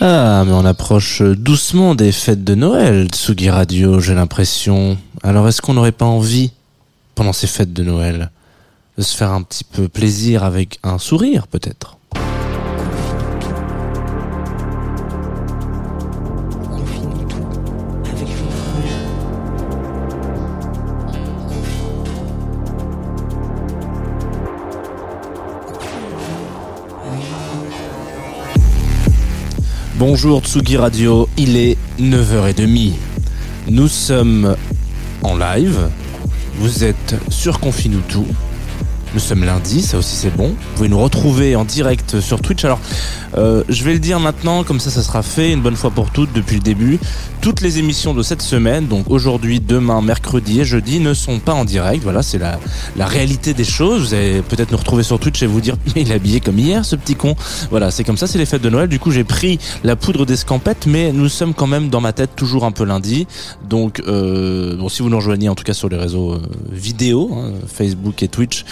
Ah, mais on approche doucement des fêtes de Noël, Tsugi Radio, j'ai l'impression. Alors, est-ce qu'on n'aurait pas envie, pendant ces fêtes de Noël, de se faire un petit peu plaisir avec un sourire, peut-être? Bonjour Tsugi Radio, il est 9h30. Nous sommes en live. Vous êtes sur Confinutu. Nous sommes lundi, ça aussi c'est bon. Vous pouvez nous retrouver en direct sur Twitch. Alors, euh, je vais le dire maintenant, comme ça ça sera fait une bonne fois pour toutes depuis le début. Toutes les émissions de cette semaine, donc aujourd'hui, demain, mercredi et jeudi, ne sont pas en direct. Voilà, c'est la, la réalité des choses. Vous allez peut-être nous retrouver sur Twitch et vous dire, mais il est habillé comme hier, ce petit con. Voilà, c'est comme ça, c'est les fêtes de Noël. Du coup, j'ai pris la poudre d'escampette, mais nous sommes quand même dans ma tête toujours un peu lundi. Donc, euh, bon, si vous nous rejoignez, en tout cas sur les réseaux euh, vidéo, hein, Facebook et Twitch,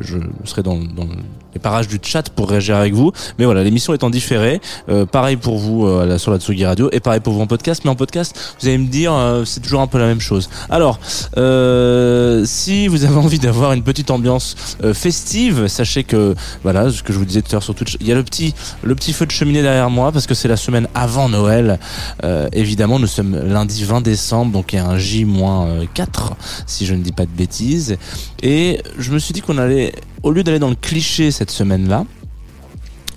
je serai dans, dans les parages du chat pour réagir avec vous. Mais voilà, l'émission est en différé. Euh, pareil pour vous euh, sur la Tsugi Radio et pareil pour vous en podcast. Mais en podcast, vous allez me dire, euh, c'est toujours un peu la même chose. Alors, euh, si vous avez envie d'avoir une petite ambiance euh, festive, sachez que voilà, ce que je vous disais tout à l'heure sur Twitch, il y a le petit, le petit feu de cheminée derrière moi parce que c'est la semaine avant Noël. Euh, évidemment, nous sommes lundi 20 décembre, donc il y a un J-4 si je ne dis pas de bêtises. Et je me suis dit qu'on allait, au lieu d'aller dans le cliché semaine-là,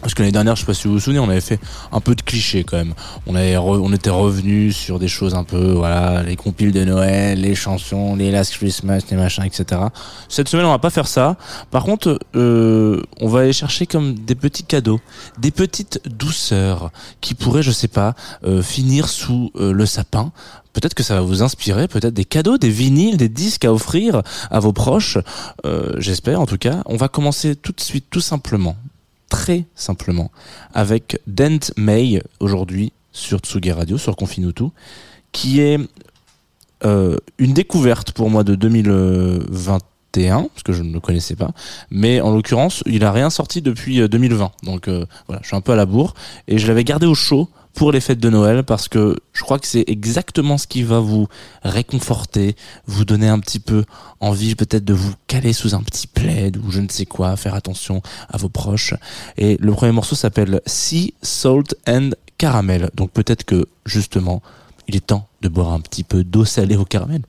parce que l'année dernière, je sais pas si vous vous souvenez, on avait fait un peu de cliché quand même. On avait, re- on était revenu sur des choses un peu, voilà, les compiles de Noël, les chansons, les Last Christmas, les machins, etc. Cette semaine, on va pas faire ça. Par contre, euh, on va aller chercher comme des petits cadeaux, des petites douceurs qui pourraient, je sais pas, euh, finir sous euh, le sapin. Peut-être que ça va vous inspirer, peut-être des cadeaux, des vinyles, des disques à offrir à vos proches. Euh, J'espère, en tout cas. On va commencer tout de suite, tout simplement, très simplement, avec Dent May aujourd'hui sur Tsugi Radio, sur Confinutu, qui est euh, une découverte pour moi de 2021, parce que je ne le connaissais pas, mais en l'occurrence, il a rien sorti depuis euh, 2020. Donc euh, voilà, je suis un peu à la bourre, et je l'avais gardé au chaud pour les fêtes de Noël parce que je crois que c'est exactement ce qui va vous réconforter, vous donner un petit peu envie peut-être de vous caler sous un petit plaid ou je ne sais quoi, faire attention à vos proches. Et le premier morceau s'appelle Sea Salt and Caramel. Donc peut-être que justement, il est temps de boire un petit peu d'eau salée au caramel.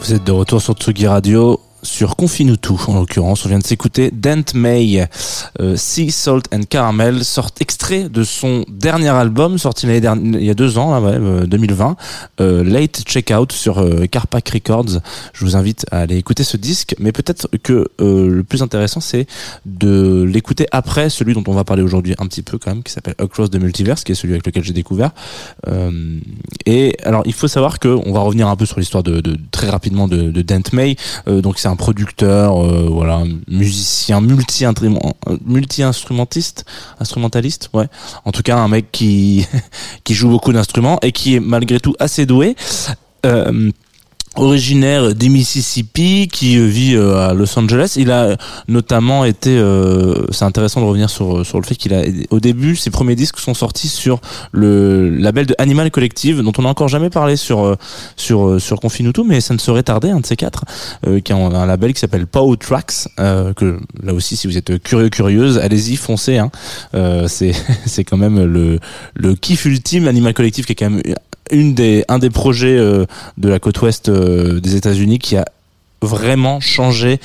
Vous êtes de retour sur Tsugi Radio sur Confinutu en l'occurrence. On vient de s'écouter Dent May euh, Sea Salt and Caramel sort extrait de son dernier album sorti l'année dernière il y a deux ans là, ouais, euh, 2020 euh, Late Checkout sur euh, Carpac Records. Je vous invite à aller écouter ce disque mais peut-être que euh, le plus intéressant c'est de l'écouter après celui dont on va parler aujourd'hui un petit peu quand même qui s'appelle Across the Multiverse qui est celui avec lequel j'ai découvert. Euh, et alors il faut savoir que on va revenir un peu sur l'histoire de, très rapidement de, de Dent May Euh, donc c'est un producteur, euh, voilà, musicien, multi multi instrumentiste, instrumentaliste, ouais. En tout cas, un mec qui qui joue beaucoup d'instruments et qui est malgré tout assez doué. Euh, originaire du Mississippi qui euh, vit euh, à Los Angeles il a notamment été euh, c'est intéressant de revenir sur sur le fait qu'il a au début ses premiers disques sont sortis sur le label de Animal Collective dont on n'a encore jamais parlé sur euh, sur euh, sur Confinuto mais ça ne saurait tarder un de ces quatre euh, qui a un, label qui s'appelle Pow Tracks euh, que là aussi si vous êtes curieux curieuse allez-y foncez hein. Euh, c'est c'est quand même le le kiff ultime Animal Collective qui est quand même une des un des projets euh, de la côte ouest euh, des États-Unis qui a vraiment changé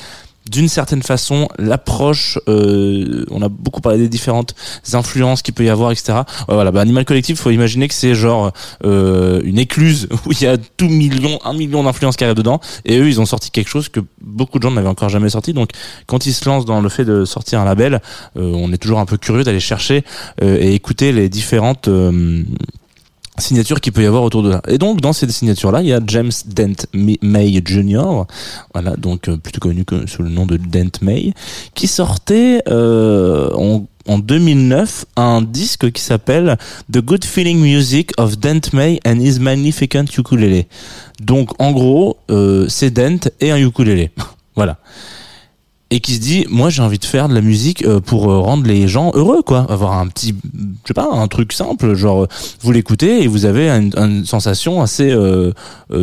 d'une certaine façon l'approche euh, on a beaucoup parlé des différentes influences qu'il peut y avoir etc voilà bah, Animal Collective faut imaginer que c'est genre une écluse où il y a tout million un million d'influences qui arrivent dedans. Et eux ils ont sorti quelque chose que beaucoup de gens n'avaient encore jamais sorti. Donc quand ils se lancent dans le fait de sortir un label on est toujours un peu curieux d'aller chercher et écouter les différentes signatures qu'il peut y avoir autour de là. Et donc dans ces signatures-là, il y a James Dent May Jr., voilà, donc euh, plutôt connu que sous le nom de Dent May, qui sortait euh, en, en 2009 un disque qui s'appelle The Good Feeling Music of Dent May and His Magnificent Ukulele. Donc en gros, euh, c'est Dent et un ukulélé. voilà et qui se dit moi j'ai envie de faire de la musique euh, pour euh, rendre les gens heureux quoi. Avoir un petit je sais pas un truc simple genre euh, vous l'écoutez et vous avez une, sensation assez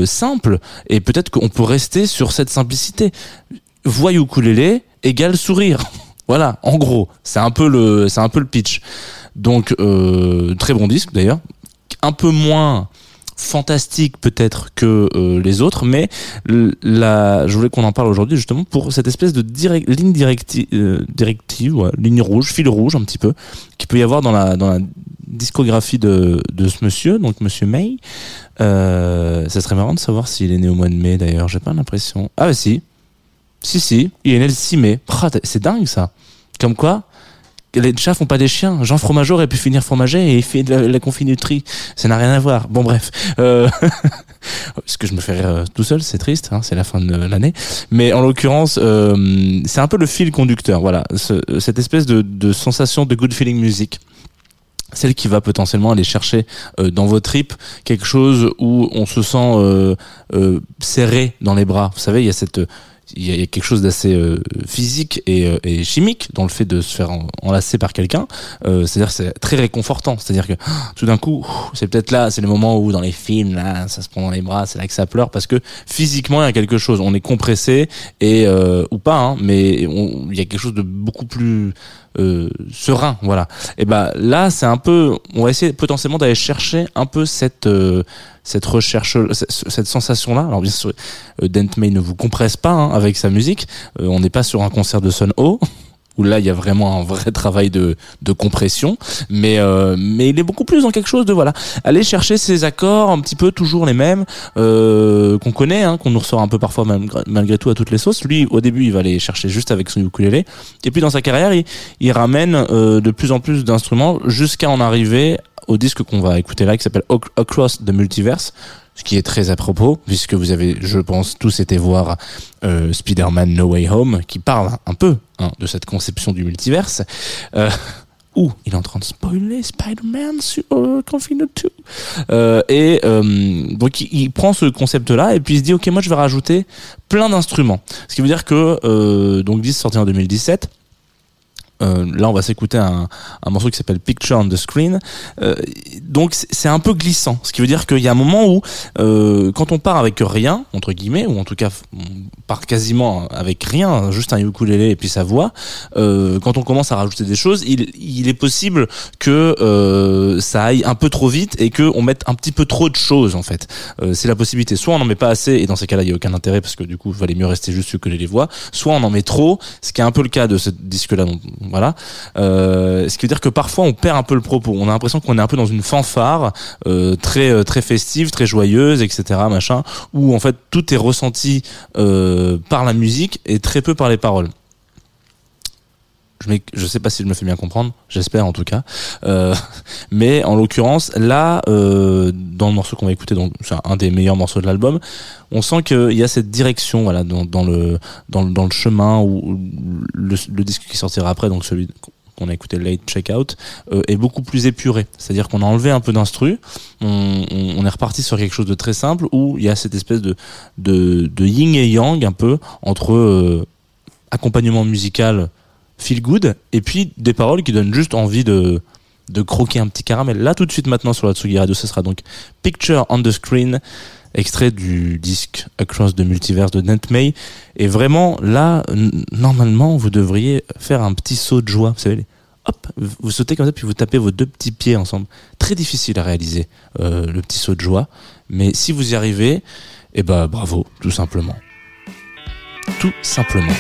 simple. Et peut-être qu'on peut rester sur cette simplicité. Voix ukulélé égale sourire. Voilà en gros. C'est un peu le c'est un peu le pitch. Donc très bon disque d'ailleurs. Un peu moins fantastique peut-être que euh, les autres, mais la, je voulais qu'on en parle aujourd'hui justement pour cette espèce de direct, ligne directi, euh, directive, ouais, ligne rouge, fil rouge un petit peu, qui peut y avoir dans la, dans la discographie de, de ce monsieur, donc monsieur May. Euh, ça serait marrant de savoir s'il est né au mois de mai d'ailleurs, j'ai pas l'impression. Ah bah si, si si, il est né le 6 mai. Ah, c'est dingue ça. Comme quoi, les chats font pas des chiens. Jean Fromageau aurait pu finir fromager et il fait de la, la confinuterie. Ça n'a rien à voir. Bon bref. Euh... Parce que je me fais rire euh, tout seul, c'est triste, hein, c'est la fin de l'année. Mais en l'occurrence, euh, c'est un peu le fil conducteur. Voilà, Ce- cette espèce de, sensation de good feeling music celle qui va potentiellement aller chercher euh, dans vos tripes quelque chose où on se sent euh, serré dans les bras. Vous savez, il y a cette il y a quelque chose d'assez euh, physique et, euh, et chimique dans le fait de se faire en- enlacer par quelqu'un. Euh, C'est-à-dire que c'est très réconfortant. C'est-à-dire que tout d'un coup, c'est peut-être là, c'est le moment où dans les films, là, ça se prend dans les bras, c'est là que ça pleure parce que physiquement il y a quelque chose. On est compressé et euh, ou pas, hein, mais il y a quelque chose de beaucoup plus euh, serein, voilà. Et ben là, c'est un peu, on va essayer potentiellement d'aller chercher un peu cette euh, cette recherche, cette, cette sensation-là. Alors bien sûr, euh, Dent May ne vous compresse pas hein, avec sa musique. Euh, on n'est pas sur un concert de Sun Ho où là il y a vraiment un vrai travail de, de compression, mais euh, mais il est beaucoup plus dans quelque chose de voilà, aller chercher ces accords un petit peu toujours les mêmes euh, qu'on connaît, hein, qu'on nous ressort un peu parfois malgré, malgré tout à toutes les sauces. Lui au début il va aller chercher juste avec son ukulélé, et puis dans sa carrière il, il ramène euh, de plus en plus d'instruments jusqu'à en arriver au disque qu'on va écouter là qui s'appelle Ac- Across the Multiverse ce qui est très à propos puisque vous avez je pense tous été voir euh, Spider-Man No Way Home qui parle un peu hein, de cette conception du multiverse. Euh, où il est en train de spoiler Spider-Man sur euh, Confined 2 euh, et euh, donc il, il prend ce concept là et puis il se dit ok moi je vais rajouter plein d'instruments. Ce qui veut dire que donc 10 sorti en 2017 Euh, là, on va s'écouter un, un morceau qui s'appelle Picture on the Screen. Euh, donc, c'est- un peu glissant. Ce qui veut dire qu'il y a un moment où, euh, quand on part avec rien, entre guillemets, ou en tout cas, on part quasiment avec rien, juste un ukulélé et puis sa voix, euh, quand on commence à rajouter des choses, il, il est possible que euh, ça aille un peu trop vite et que on mette un petit peu trop de choses, en fait. Euh, c'est la possibilité. Soit on n'en met pas assez, et dans ces cas-là, il n'y a aucun intérêt parce que du coup, il valait mieux rester juste les voix. Soit on en met trop, ce qui est un peu le cas de ce disque-là. Voilà. Euh, ce qui veut dire que parfois on perd un peu le propos. On a l'impression qu'on est un peu dans une fanfare euh, très euh, très festive, très joyeuse, etc. Machin, où en fait tout est ressenti euh, par la musique et très peu par les paroles. Je, je sais pas si je me fais bien comprendre, j'espère en tout cas. Euh, mais en l'occurrence, là, euh, dans le morceau qu'on va écouter, donc c'est un des meilleurs morceaux de l'album, on sent qu'il y a cette direction, voilà, dans, dans le dans, le- chemin où le, disque qui sortira après, donc celui qu'on a écouté, Late Checkout, euh, est beaucoup plus épuré. C'est-à-dire qu'on a enlevé un peu d'instru, on est reparti sur quelque chose de très simple où il y a cette espèce de de, de yin et yang un peu entre euh, accompagnement musical feel good et puis des paroles qui donnent juste envie de de croquer un petit caramel. Là tout de suite maintenant sur la Tsugi Radio, ce sera donc Picture on the Screen, extrait du disque Across the Multiverse de Nent May. Et vraiment là, normalement vous devriez faire un petit saut de joie. Vous savez, hop, vous sautez comme ça puis vous tapez vos deux petits pieds ensemble. Très difficile à réaliser euh, le petit saut de joie, mais si vous y arrivez, eh ben bravo, tout simplement. Tout simplement.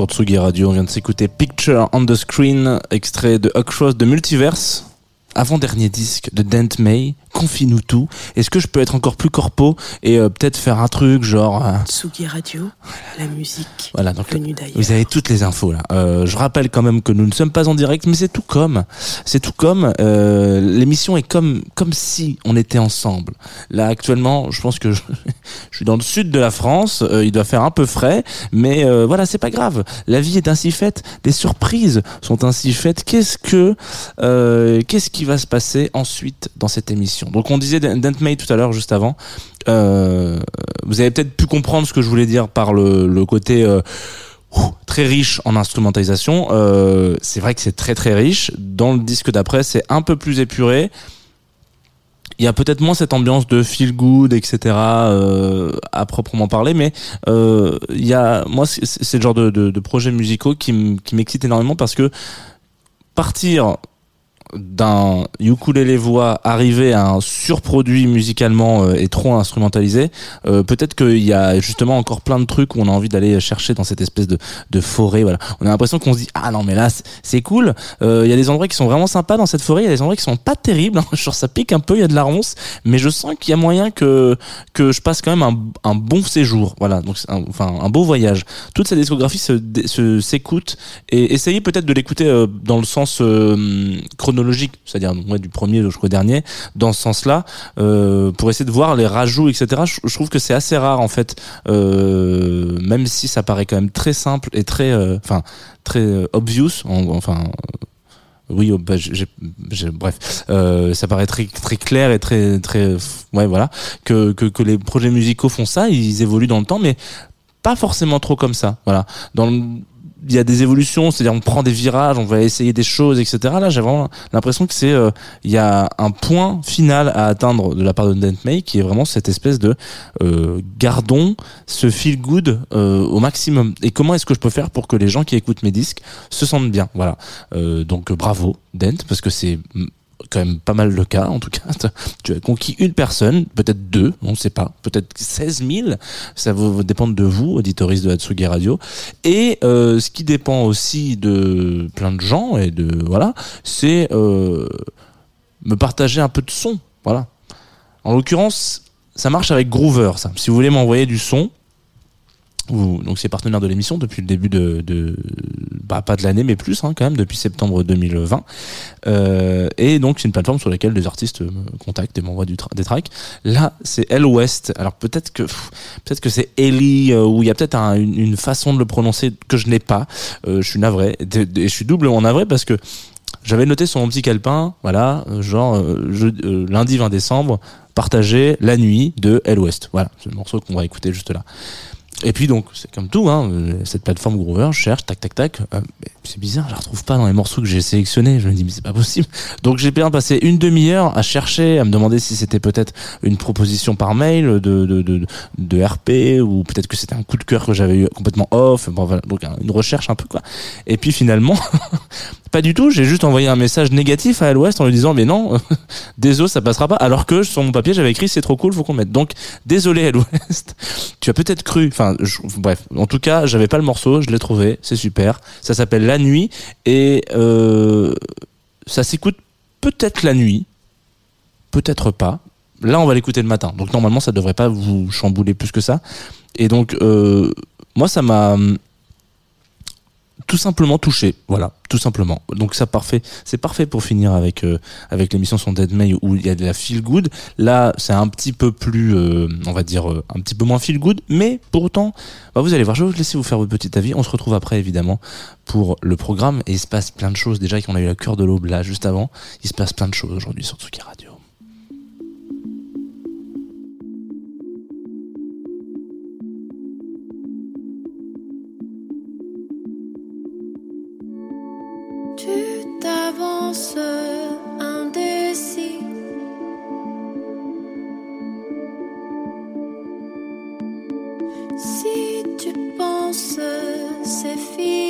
Sur Tsugi Radio. On vient de s'écouter Picture on the Screen, extrait de Huckross de Multiverse. Avant-dernier disque de Dent May, confie-nous tout. Est-ce que je peux être encore plus corpo et euh, peut-être faire un truc genre... euh, Tsugi Radio, la musique voilà, donc venue d'ailleurs. vous avez toutes les infos là. Euh, je rappelle quand même que nous ne sommes pas en direct, mais c'est tout comme, c'est tout comme. euh, L'émission est comme comme si on était ensemble. Là actuellement, je pense que je, je suis dans le sud de la France. il doit faire un peu frais, mais voilà, c'est pas grave. La vie est ainsi faite. Les surprises sont ainsi faites. Qu'est-ce que qu'est-ce qui va se passer ensuite dans cette émission? Donc on disait Dent tout à l'heure, juste avant. Euh, vous avez peut-être pu comprendre ce que je voulais dire par le, le côté euh, très riche en instrumentalisation. Euh, c'est vrai que c'est très très riche. Dans le disque d'après, c'est un peu plus épuré. Il y a peut-être moins cette ambiance de feel good, etc. euh, à proprement parler, mais euh, il y a moi c'est le genre de, de, de projets musicaux qui m'excite énormément parce que partir d'un ukulélé voix arriver à un surproduit musicalement euh, et trop instrumentalisé, euh, peut-être qu'il y a justement encore plein de trucs où on a envie d'aller chercher dans cette espèce de, de forêt. Voilà, on a l'impression qu'on se dit ah non mais là c'est- cool. Euh, Il y a des endroits qui sont vraiment sympas dans cette forêt, il y a des endroits qui sont pas terribles. hein. Genre ça pique un peu, il y a de la ronce, mais je sens qu'il y a moyen que que je passe quand même un, un bon séjour. Voilà, donc un- enfin un beau voyage. Toute cette discographie se s'écoute et essayez peut-être de l'écouter euh, dans le sens euh, chronologique, c'est-à-dire du premier jusqu'au dernier, dans ce sens-là, euh, pour essayer de voir les rajouts, etc. Je, trouve que c'est assez rare en fait, euh, même si ça paraît quand même très simple et très, euh, enfin très obvious, en- enfin. oui, oh, bah, bref, ça paraît très très clair et très très ouais voilà que, que que les projets musicaux font ça, ils évoluent dans le temps, mais pas forcément trop comme ça. Voilà. Dans le- il y a des évolutions, c'est-à-dire on prend des virages, on va essayer des choses, etc. Là, j'ai vraiment l'impression que c'est, euh, il y a un point final à atteindre de la part de Dent May qui est vraiment cette espèce de euh, gardons ce feel good euh, au maximum. Et comment est-ce que je peux faire pour que les gens qui écoutent mes disques se sentent bien? Voilà. Euh, donc bravo Dent parce que c'est quand même pas mal le cas en tout cas. Tu as conquis une personne, peut-être deux, on ne sait pas, peut-être 16 000. Ça va dépendre de vous, auditoristes de Hatsugi Radio. Et euh, ce qui dépend aussi de plein de gens et de voilà, c'est euh, me partager un peu de son. Voilà. En l'occurrence, ça marche avec Groover. Ça. Si vous voulez m'envoyer du son, donc c'est partenaire de l'émission depuis le début de, bah, pas de l'année mais plus hein, quand même depuis septembre 2020 euh, et donc c'est une plateforme sur laquelle des artistes me contactent et m'envoient des tracks. Là c'est El West. Alors peut-être que peut-être que c'est Ellie euh, où il y a peut-être un- une, façon de le prononcer que je n'ai pas. Euh, je suis navré. Et je suis doublement navré parce que j'avais noté sur mon petit calepin, voilà, euh, genre euh, je- euh, lundi 20 décembre, partager la nuit de El West. Voilà, c'est le morceau qu'on va écouter juste là. Et puis donc, c'est comme tout, hein, cette plateforme Groover, je cherche, tac, tac, tac. euh, c'est bizarre, je la retrouve pas dans les morceaux que j'ai sélectionnés. Je me dis, mais c'est pas possible. Donc j'ai bien passé une demi-heure à chercher, à me demander si c'était peut-être une proposition par mail de, de, de, de RP ou peut-être que c'était un coup de cœur que j'avais eu complètement off. Bon, voilà, donc une recherche un peu quoi. Et puis finalement, pas du tout. J'ai juste envoyé un message négatif à El West en lui disant, mais non, désolé, ça passera pas. Alors que sur mon papier, j'avais écrit, c'est trop cool, faut qu'on mette. Donc désolé El West. tu as peut-être cru, enfin, bref, en tout cas, j'avais pas le morceau, je l'ai trouvé, c'est super. Ça s'appelle La Nuit et euh, ça s'écoute peut-être la nuit, peut-être pas. Là, on va l'écouter le matin, donc normalement, ça devrait pas vous chambouler plus que ça. Et donc, euh, moi, ça m'a tout simplement touché, voilà, tout simplement. Donc ça parfait, c'est parfait pour finir avec euh, avec l'émission son Dead May où il y a de la feel good. Là, c'est un petit peu plus, euh, on va dire, euh, un petit peu moins feel good, mais pour autant, bah, vous allez voir. Je vais vous laisser vous faire votre petit avis. On se retrouve après évidemment pour le programme et il se passe plein de choses. Déjà qu'on a eu la cœur de l'aube là juste avant, il se passe plein de choses aujourd'hui sur Tsuki Radio. Si tu penses c'est fini,